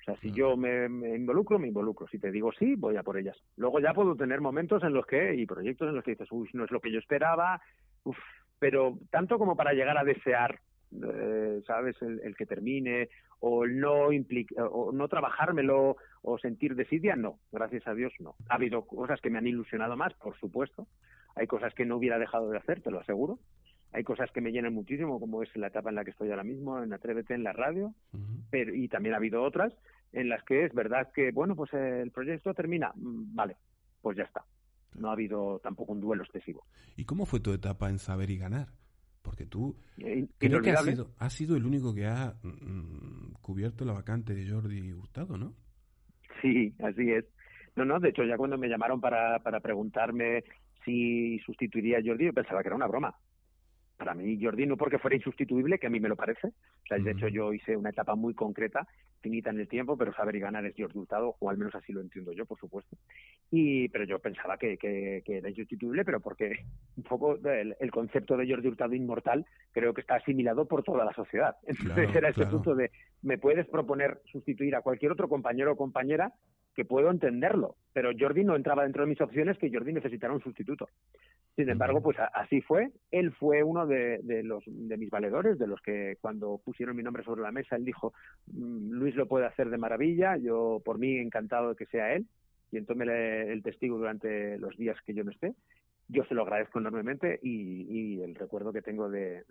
O sea, si Ujú. yo me, me involucro, me involucro. Si te digo sí, voy a por ellas. Luego ya puedo tener momentos en los que, y proyectos en los que dices, uy, no es lo que yo esperaba, uf, pero tanto como para llegar a desear eh, ¿sabes? El, que termine, o el no, implica, o no trabajármelo, o sentir desidia, no, gracias a Dios no. Ha habido cosas que me han ilusionado más, por supuesto, hay cosas que no hubiera dejado de hacer, te lo aseguro, hay cosas que me llenan muchísimo, como es la etapa en la que estoy ahora mismo, en Atrévete en la radio, pero y también ha habido otras en las que es verdad que, bueno, pues el proyecto termina, mm, vale, pues ya está. No ha habido tampoco un duelo excesivo. ¿Y cómo fue tu etapa en saber y ganar? Porque tú creo que has sido, sido el único que ha mm, cubierto la vacante de Jordi Hurtado, ¿no? Sí, así es. No, no, de hecho ya cuando me llamaron para, para preguntarme si sustituiría a Jordi, yo pensaba que era una broma para mí Jordi no porque fuera insustituible, que a mí me lo parece. O sea, de hecho yo hice una etapa muy concreta, finita en el tiempo, pero saber y ganar es Jordi Hurtado, o al menos así lo entiendo yo, por supuesto. Y pero yo pensaba que, que, era insustituible, pero porque un poco el, concepto de Jordi Hurtado inmortal creo que está asimilado por toda la sociedad. Entonces era ese punto de, me puedes proponer sustituir a cualquier otro compañero o compañera que puedo entenderlo, pero Jordi no entraba dentro de mis opciones que Jordi necesitara un sustituto. Sin embargo, pues así fue. Él fue uno de, los de mis valedores, de los que cuando pusieron mi nombre sobre la mesa, él dijo, mm, Luis lo puede hacer de maravilla, yo por mí encantado de que sea él, y entonces el testigo durante los días que yo no esté. Yo se lo agradezco enormemente y, el recuerdo que tengo de,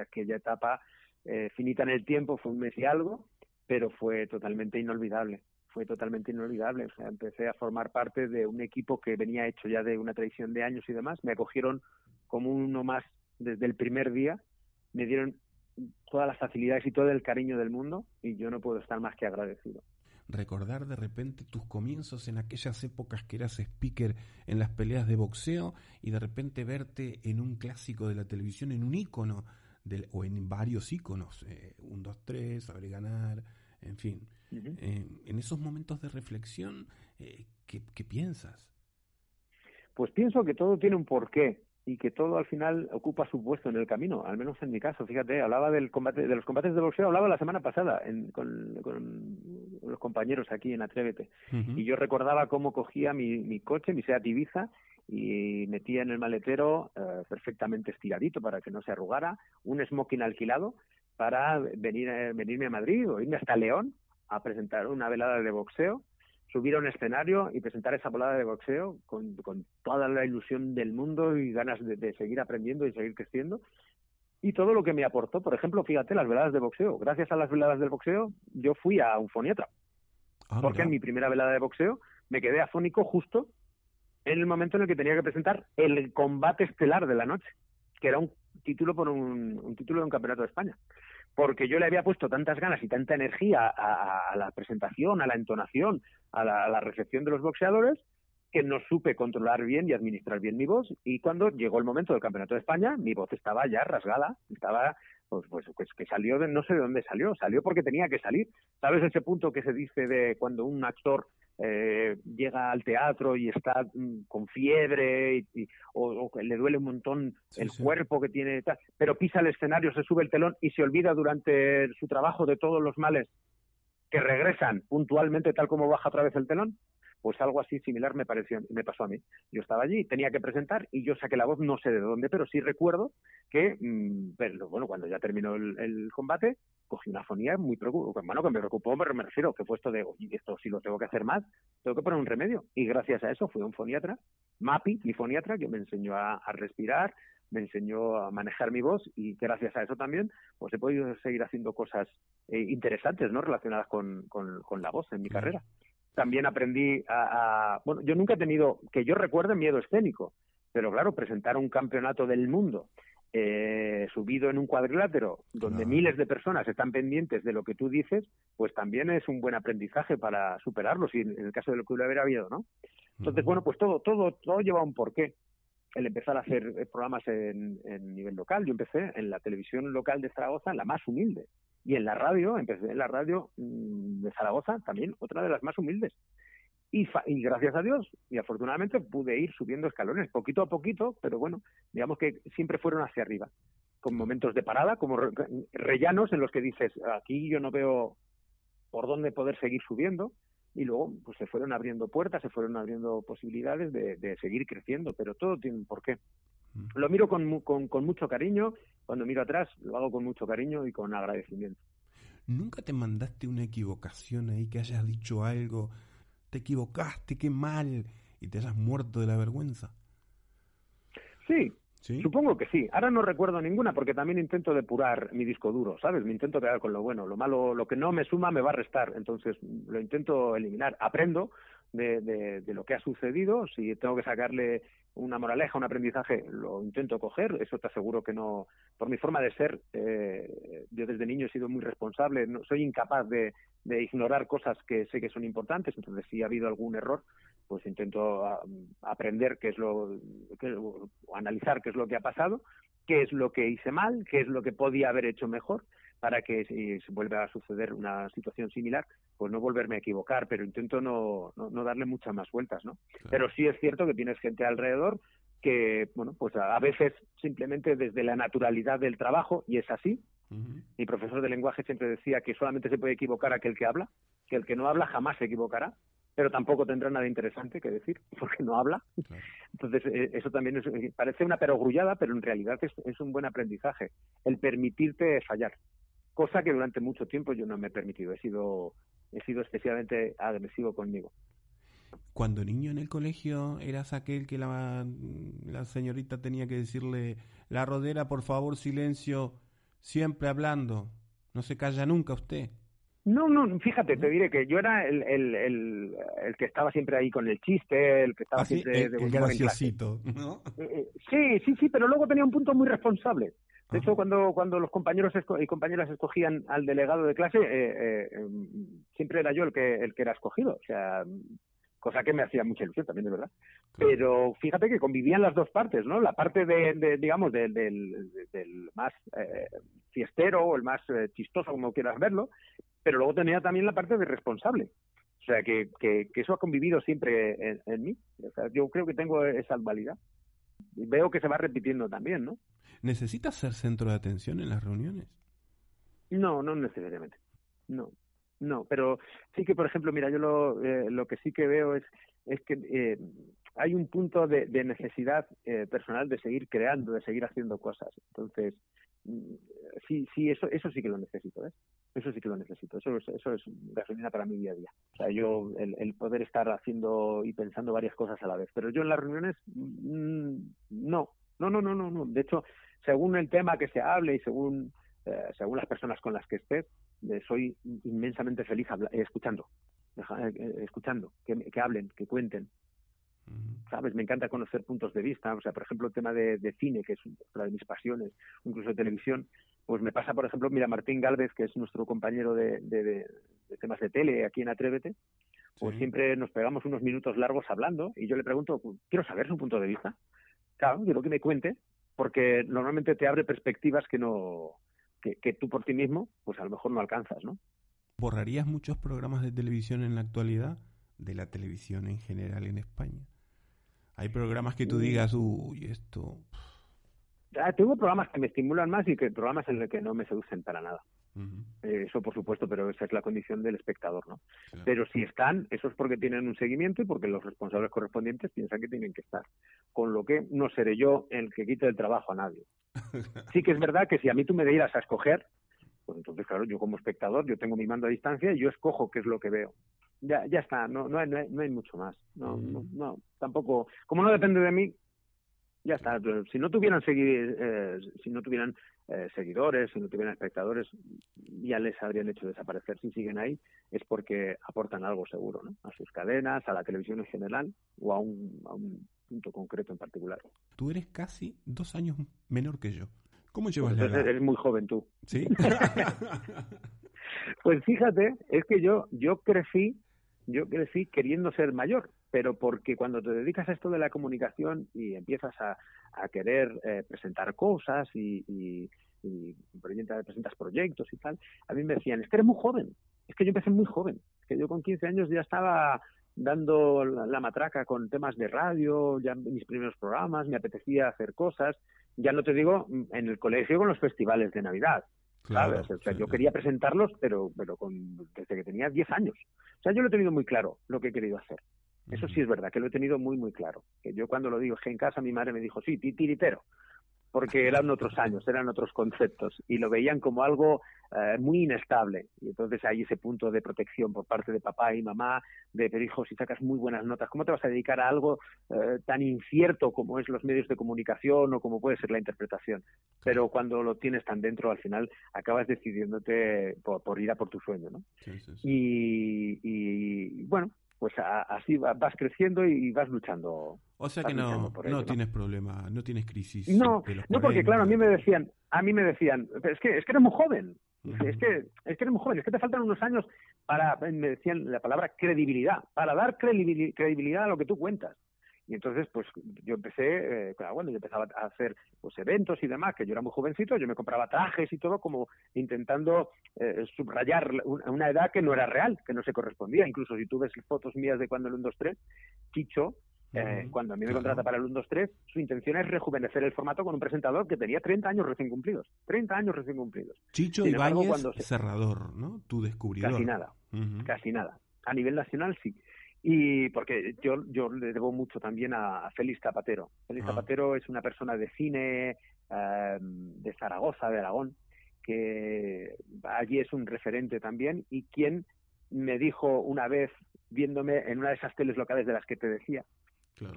aquella etapa eh, finita en el tiempo fue un mes y algo, pero fue totalmente inolvidable fue totalmente inolvidable. O sea, empecé a formar parte de un equipo que venía hecho ya de una tradición de años y demás. Me acogieron como uno más desde el primer día. Me dieron todas las facilidades y todo el cariño del mundo y yo no puedo estar más que agradecido. Recordar de repente tus comienzos en aquellas épocas que eras speaker en las peleas de boxeo y de repente verte en un clásico de la televisión, en un ícono o en varios íconos, eh, un, dos, tres, saber ganar, en fin. Eh, en esos momentos de reflexión, eh, ¿qué, piensas? Pues pienso que todo tiene un porqué y que todo al final ocupa su puesto en el camino, al menos en mi caso. Fíjate, hablaba del combate, de los combates de boxeo, hablaba la semana pasada con, los compañeros aquí en Atrévete. Y yo recordaba cómo cogía mi, mi coche, mi Seat Ibiza, y metía en el maletero eh, perfectamente estiradito para que no se arrugara, un smoking alquilado para venir venirme a Madrid o irme hasta León a presentar una velada de boxeo, subir a un escenario y presentar esa velada de boxeo con, toda la ilusión del mundo y ganas de, seguir aprendiendo y seguir creciendo. Y todo lo que me aportó, por ejemplo, fíjate, las veladas de boxeo. Gracias a las veladas del boxeo, yo fui a un foniatra. Ah, porque en mi primera velada de boxeo me quedé afónico justo en el momento en el que tenía que presentar el combate estelar de la noche, que era un título por un, un título de un campeonato de España porque yo le había puesto tantas ganas y tanta energía a, la presentación, a la entonación, a la, recepción de los boxeadores, que no supe controlar bien y administrar bien mi voz. Y cuando llegó el momento del Campeonato de España, mi voz estaba ya rasgada, estaba, pues, pues, pues que salió de, no sé de dónde salió, salió porque tenía que salir. ¿Sabes ese punto que se dice de cuando un actor eh, llega al teatro y está mm, con fiebre y, o, le duele un montón el cuerpo que tiene, pero pisa el escenario, se sube el telón y se olvida durante su trabajo de todos los males que regresan puntualmente tal como baja otra vez el telón. Pues algo así similar me pareció, me pasó a mí. Yo estaba allí, tenía que presentar y yo saqué la voz, no sé de dónde, pero sí recuerdo que, mm, bueno, cuando ya terminó el, combate, cogí una fonía muy preocupada, bueno, que me preocupó, me, me refiero, que fue esto de, oye, esto si lo tengo que hacer más, tengo que poner un remedio. Y gracias a eso fui un foniatra, Mapi, mi foniatra, que me enseñó a, respirar, me enseñó a manejar mi voz y gracias a eso también pues he podido seguir haciendo cosas eh, interesantes no relacionadas con, con, la voz en mi carrera también aprendí a, Bueno, yo nunca he tenido, que yo recuerde, miedo escénico, pero claro, presentar un campeonato del mundo eh, subido en un cuadrilátero donde miles de personas están pendientes de lo que tú dices, pues también es un buen aprendizaje para superarlo, si en el caso de lo que hubiera habido, ¿no? Entonces, bueno, pues todo, todo, todo lleva un porqué. El empezar a hacer eh, programas en, en nivel local. Yo empecé en la televisión local de Zaragoza, la más humilde y en la radio, empecé en la radio mm, de Zaragoza, también otra de las más humildes. Y, y, gracias a Dios, y afortunadamente pude ir subiendo escalones, poquito a poquito, pero bueno, digamos que siempre fueron hacia arriba, con momentos de parada, como rellanos en los que dices, aquí yo no veo por dónde poder seguir subiendo, y luego pues se fueron abriendo puertas, se fueron abriendo posibilidades de, de seguir creciendo, pero todo tiene un porqué. Lo miro con, con, con mucho cariño, cuando miro atrás lo hago con mucho cariño y con agradecimiento. ¿Nunca te mandaste una equivocación ahí que hayas dicho algo? Te equivocaste, qué mal, y te hayas muerto de la vergüenza. Sí, Supongo que sí. Ahora no recuerdo ninguna porque también intento depurar mi disco duro, ¿sabes? Me intento quedar con lo bueno. Lo malo, lo que no me suma me va a restar. Entonces lo intento eliminar. Aprendo de, de, lo que ha sucedido. Si tengo que sacarle una moraleja, un aprendizaje, lo intento coger. Eso te aseguro que no. Por mi forma de ser, eh, yo desde niño he sido muy responsable. No, soy incapaz de, de ignorar cosas que sé que son importantes. Entonces, si ha habido algún error, pues intento ah, aprender qué es lo, o analizar qué es lo que ha pasado, qué es lo que hice mal, qué es lo que podía haber hecho mejor, para que si se vuelve a suceder una situación similar, pues no volverme a equivocar, pero intento no, no, darle muchas más vueltas, ¿no? Pero sí es cierto que tienes gente alrededor que, bueno, pues a, veces simplemente desde la naturalidad del trabajo, y es así, mi profesor de lenguaje siempre decía que solamente se puede equivocar aquel que habla, que el que no habla jamás se equivocará, pero tampoco tendrá nada interesante que decir, porque no habla. Entonces, eh, eso también es, eh, parece una perogrullada, pero en realidad es, un buen aprendizaje, el permitirte fallar, cosa que durante mucho tiempo yo no me he permitido, he sido, he sido especialmente agresivo conmigo. Cuando niño en el colegio eras aquel que la, la señorita tenía que decirle, la rodera, por favor, silencio, siempre hablando, no se calla nunca usted. No, no, fíjate, te diré que yo era el, el, el, que estaba siempre ahí con el chiste, el que estaba ah, siempre el graciosito, ¿no? Eh, eh, sí, sí, sí, pero luego tenía un punto muy responsable. De hecho, cuando, cuando los compañeros y compañeras escogían al delegado de clase, eh, em, siempre era yo el que, el que era escogido. O sea, cosa que me hacía mucha ilusión también, de verdad. Pero fíjate que convivían las dos partes, ¿no? La parte de, digamos, del, del, más fiestero o el más chistoso, como quieras verlo, pero luego tenía también la parte de responsable. O sea, que, que, eso ha convivido siempre en, mí. O sea, yo creo que tengo esa dualidad. Y veo que se va repitiendo también, ¿no? ¿Necesitas ser centro de atención en las reuniones? No, no necesariamente. No, no, pero sí que, por ejemplo, mira, yo lo, eh, lo que sí que veo es, es que eh, hay un punto de, necesidad eh, personal de seguir creando, de seguir haciendo cosas. Entonces, mm, sí, sí, eso, eso sí que lo necesito, ¿ves? Eso sí que lo necesito. Eso, eso es gasolina para mi día a día. O sea, yo, el, poder estar haciendo y pensando varias cosas a la vez. Pero yo en las reuniones, mm, no. No, no, no, no, no. De hecho, según el tema que se hable y según, eh, según las personas con las que esté, eh, soy inmensamente feliz escuchando. Eh, escuchando, que, que hablen, que cuenten, ¿sabes? Me encanta conocer puntos de vista, o sea, por ejemplo, el tema de, de, cine, que es una de mis pasiones, incluso de televisión, pues me pasa, por ejemplo, mira, Martín Galvez, que es nuestro compañero de, de, temas de tele aquí en Atrévete, pues siempre nos pegamos unos minutos largos hablando y yo le pregunto, quiero saber su punto de vista. Claro, quiero que me cuente, porque normalmente te abre perspectivas que no que, que tú por ti mismo, pues a lo mejor no alcanzas, ¿no? ¿Borrarías muchos programas de televisión en la actualidad? De la televisión en general en España. Hay programas que tú digas, uy, esto tengo programas que me estimulan más y que programas en los que no me seducen para nada. Eh, eso por supuesto, pero esa es la condición del espectador, ¿no? Pero si están, eso es porque tienen un seguimiento y porque los responsables correspondientes piensan que tienen que estar. Con lo que no seré yo el que quite el trabajo a nadie. sí que es verdad que si a mí tú me dieras a escoger, pues entonces claro, yo como espectador, yo tengo mi mando a distancia y yo escojo qué es lo que veo. Ya, ya está, no, no, hay, no, hay, mucho más. No, no, no, tampoco, como no depende de mí, ya está. Si no tuvieran seguir, eh, si no tuvieran eh, seguidores, si no tuvieran espectadores, ya les habrían hecho desaparecer. Si siguen ahí es porque aportan algo seguro, ¿no? A sus cadenas, a la televisión en general o a un, a un punto concreto en particular. Tú eres casi dos años menor que yo. ¿Cómo llevas pues la edad? Eres muy joven tú. Sí. pues fíjate, es que yo yo crecí yo crecí queriendo ser mayor pero porque cuando te dedicas a esto de la comunicación y empiezas a, querer eh, presentar cosas y, y, presentas proyectos y tal, a mí me decían, es que eres muy joven, es que yo empecé muy joven, es que yo con 15 años ya estaba dando la, matraca con temas de radio, ya mis primeros programas, me apetecía hacer cosas, ya no te digo en el colegio con los festivales de Navidad, ¿sabes? O sea, yo quería presentarlos, pero, pero con, desde que tenía 10 años. O sea, yo lo he tenido muy claro lo que he querido hacer. Eso sí es verdad, que lo he tenido muy, muy claro. Que yo cuando lo digo, que en casa mi madre me dijo, sí, titiritero, porque eran otros años, eran otros conceptos y lo veían como algo eh, muy inestable. Y entonces hay ese punto de protección por parte de papá y mamá, de, pero hijo, si sacas muy buenas notas, ¿cómo te vas a dedicar a algo eh, tan incierto como es los medios de comunicación o como puede ser la interpretación? Pero cuando lo tienes tan dentro, al final acabas decidiéndote por, ir a por tu sueño, ¿no? Y, y, bueno, pues así vas creciendo y vas luchando. O sea que no, no tienes problema, no tienes crisis. No, no porque claro, a mí me decían, a mí me decían, es que es que eres muy joven, es que es que eres muy joven, es que te faltan unos años para, me decían la palabra credibilidad, para dar credibilidad a lo que tú cuentas. Y entonces, pues yo empecé, eh, claro, bueno, yo empezaba a hacer pues eventos y demás, que yo era muy jovencito, yo me compraba trajes y todo, como intentando eh, subrayar una edad que no era real, que no se correspondía. Incluso si tú ves fotos mías de cuando el 1, 2, 3, Chicho, eh, cuando a mí me contrata para el 1, 2, 3, su intención es rejuvenecer el formato con un presentador que tenía 30 años recién cumplidos. 30 años recién cumplidos. Chicho Ibáñez, cuando cerrador, ¿no? Tu descubridor. Casi nada, casi nada. A nivel nacional sí. Y porque yo, yo le debo mucho también a, Félix Zapatero. Félix ah. Zapatero es una persona de cine eh, de Zaragoza, de Aragón, que allí es un referente también y quien me dijo una vez, viéndome en una de esas teles locales de las que te decía,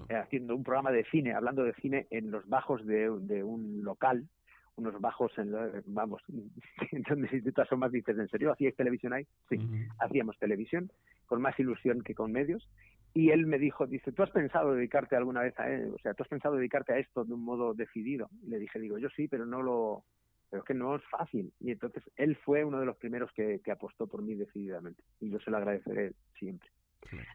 eh, haciendo un programa de cine, hablando de cine en los bajos de, un local, unos bajos en vamos donde si tú más dices en serio hacíais televisión ahí sí hacíamos televisión con más ilusión que con medios. Y él me dijo, dice, ¿tú has pensado dedicarte alguna vez a él? O sea, ¿tú has pensado dedicarte a esto de un modo decidido? Y le dije, digo, yo sí, pero no lo, pero es que no es fácil. Y entonces él fue uno de los primeros que, que apostó por mí decididamente. Y yo se lo agradeceré siempre.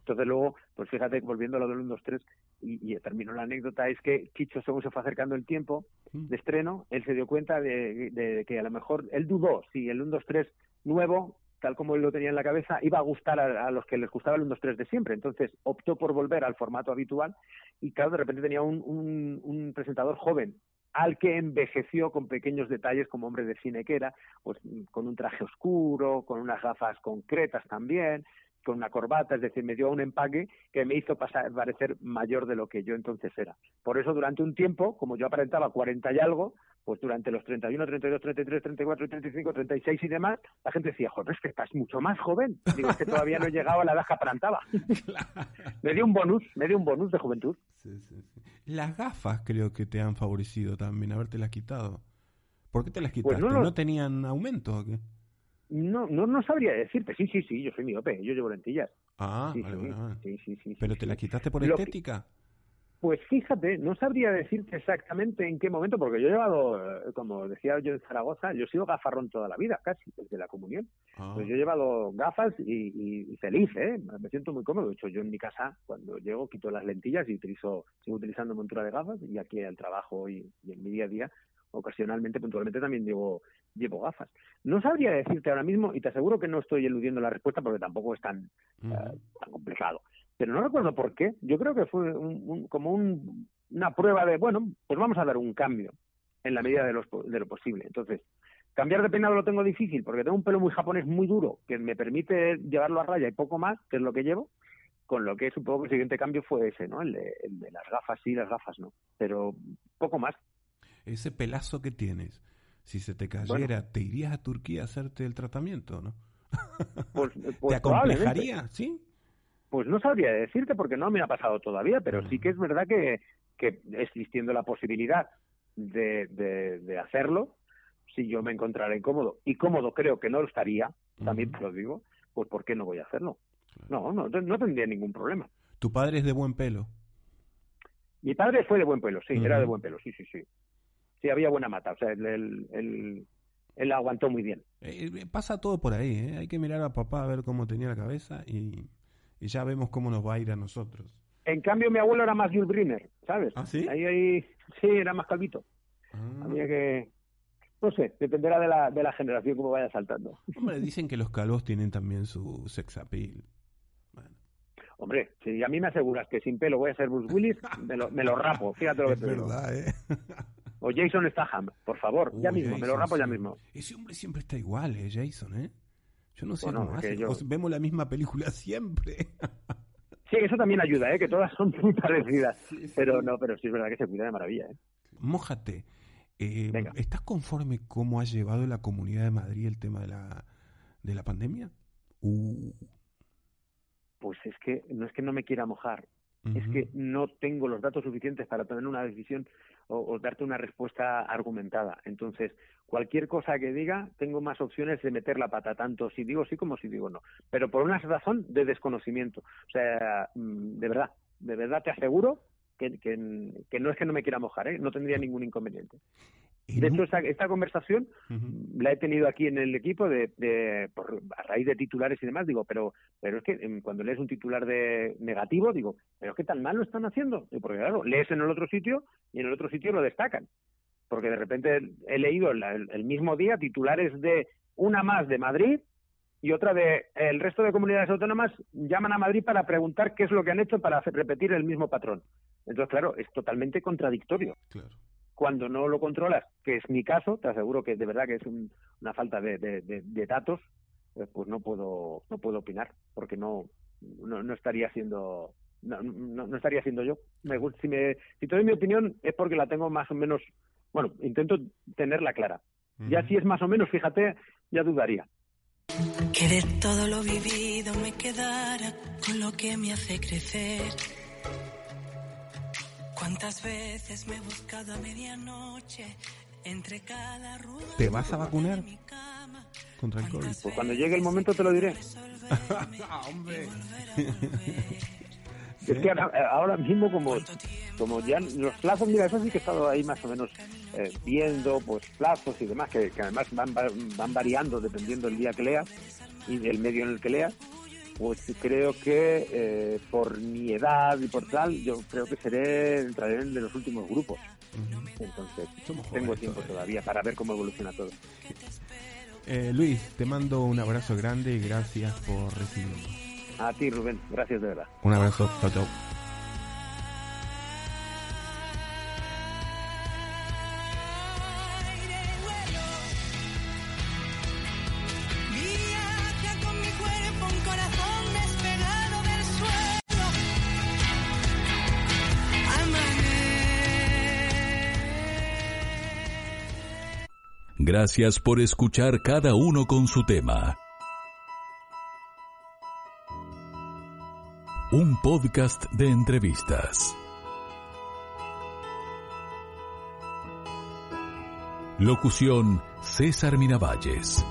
Entonces luego, pues fíjate, volviendo a lo del 1, 2, 3, y, y termino la anécdota, es que Chicho, según se fue acercando el tiempo mm. de estreno, él se dio cuenta de, de, que a lo mejor, él dudó si el 1, 2, 3 nuevo tal como él lo tenía en la cabeza, iba a gustar a, los que les gustaba el 1, 2, 3 de siempre. Entonces optó por volver al formato habitual y claro, de repente tenía un, un, presentador joven al que envejeció con pequeños detalles como hombre de cine que era, pues con un traje oscuro, con unas gafas concretas también, con una corbata, es decir, me dio un empaque que me hizo pasar, parecer mayor de lo que yo entonces era. Por eso durante un tiempo, como yo aparentaba 40 y algo, pues durante los 31, 32, 33, 34, 35, 36 y demás, la gente decía, joder, es que estás mucho más joven. Digo, es que todavía no he llegado a la edad que aparentaba. me dio un bonus, me dio un bonus de juventud. Sí, sí, sí. Las gafas creo que te han favorecido también, haberte las quitado. ¿Por qué te las pues quitaste? no, tenían aumento o qué? No, no, no sabría decirte. Sí, sí, sí, yo soy miope, yo llevo lentillas. Ah, sí, sí, sí, ¿Pero te las quitaste por estética? Pues fíjate, no sabría decirte exactamente en qué momento, porque yo he llevado, eh, como decía yo en Zaragoza, yo he sido gafarrón toda la vida, casi, desde la comunión. Ah. Pues yo he llevado gafas y, feliz, ¿eh? Me siento muy cómodo. De hecho, yo en mi casa, cuando llego, quito las lentillas y utilizo, sigo utilizando montura de gafas y aquí al trabajo y, en mi día a día, ocasionalmente, puntualmente también llevo, llevo gafas. No sabría decirte ahora mismo, y te aseguro que no estoy eludiendo la respuesta porque tampoco es tan, eh, tan complicado pero no recuerdo por qué. Yo creo que fue como una prueba de, bueno, pues vamos a dar un cambio en la medida de, de lo posible. Entonces, cambiar de peinado lo tengo difícil porque tengo un pelo muy japonés muy duro que me permite llevarlo a raya y poco más, que es lo que llevo, con lo que supongo que el siguiente cambio fue ese, ¿no? El de, las gafas sí, las gafas no, pero poco más. Ese pelazo que tienes, si se te cayera, ¿te irías a Turquía a hacerte el tratamiento, no? Pues, pues ¿Te acomplejaría, sí? Pues no sabría decirte porque no me ha pasado todavía, pero sí que es verdad que, que existiendo la posibilidad de, de, hacerlo, si yo me encontrara incómodo, y cómodo creo que no lo estaría, también te lo digo, pues ¿por qué no voy a hacerlo? No, no, no tendría ningún problema. ¿Tu padre es de buen pelo? Mi padre fue de buen pelo, sí, era de buen pelo, sí, sí, sí. Sí, había buena mata, o sea, él, él, él, aguantó muy bien. Eh, eh, pasa todo por ahí, ¿eh? hay que mirar a papá a ver cómo tenía la cabeza y y ya vemos cómo nos va a ir a nosotros. En cambio, mi abuelo era más Jules Briner, ¿sabes? ¿Ah, sí? Ahí, ahí, sí, era más calvito. Ah. Había que... No sé, dependerá de la, de la generación como vaya saltando. Hombre, dicen que los calvos tienen también su sex appeal. Bueno. Hombre, si a mí me aseguras que sin pelo voy a ser Bruce Willis, me lo, me lo rapo, fíjate lo que te verdad, ¿eh? O Jason Statham, por favor, ya mismo, me lo rapo ya mismo. Ese hombre siempre está igual, ¿eh, Jason, eh? Yo no sé cómo hace. Vemos la misma película siempre. Sí, eso también ayuda, ¿eh? que todas son muy parecidas. Pero no, pero sí es verdad que se cuida de maravilla. ¿eh? Mójate. Eh. ¿Estás conforme cómo ha llevado la Comunidad de Madrid el tema de la, de la pandemia? Uh, Pues es que no es que no me quiera mojar, es que no tengo los datos suficientes para tener una decisión o, darte una respuesta argumentada. Entonces, cualquier cosa que diga, tengo más opciones de meter la pata, tanto si digo sí como si digo no. Pero por una razón de desconocimiento. O sea, mm, de verdad, de verdad te aseguro que, que, que no es que no me quiera mojar, ¿eh? no tendría ningún inconveniente. De hecho, esta, esta conversación la he tenido aquí en el equipo de, de- por, a raíz de titulares y demás, digo, pero pero es que em, cuando lees un titular de negativo, digo, pero qué tan mal lo están haciendo, porque claro, lees en el otro sitio y en el otro sitio lo destacan, porque de repente he leído el, el mismo día titulares de una más de Madrid y otra de el resto de comunidades autónomas llaman a Madrid para preguntar qué es lo que han hecho para repetir el mismo patrón. Entonces, claro, es totalmente contradictorio. Claro. Cuando no lo controlas, que es mi caso, te aseguro que de verdad que es un- una falta de, de- de- de datos, eh, pues no puedo no puedo opinar porque no no, no estaría siendo no, no, no estaría siendo yo. Me si me si te doy mi opinión es porque la tengo más o menos bueno intento tenerla clara. Ya Ujú. si es más o menos, fíjate, ya dudaría. Que de todo lo vivido me quedara con lo que me hace crecer. ¿Cuántas veces me he buscado a medianoche entre cada ¿Te vas a vacunar contra el COVID? Pues cuando llegue el momento te lo diré. Ah, hombre. Es que ahora, ahora mismo como, como ya los plazos, mira, eso sí que he estado ahí más o menos eh, viendo pues plazos y demás, que, que además van, va- van variando dependiendo del día que leas y del medio en el que leas, pues creo que eh, por mi edad y por tal, yo creo que seré, entraré en de los últimos grupos. Entonces, Somos tengo jóvenes tiempo todavía. todavía para ver cómo evoluciona todo. Eh, Luis, te mando un abrazo grande y gracias por recibirnos. A ti, Rubén, gracias de verdad. Un abrazo, chao, chao. Gracias por escuchar cada uno con su tema. Un podcast de entrevistas. Locución César Miravalles.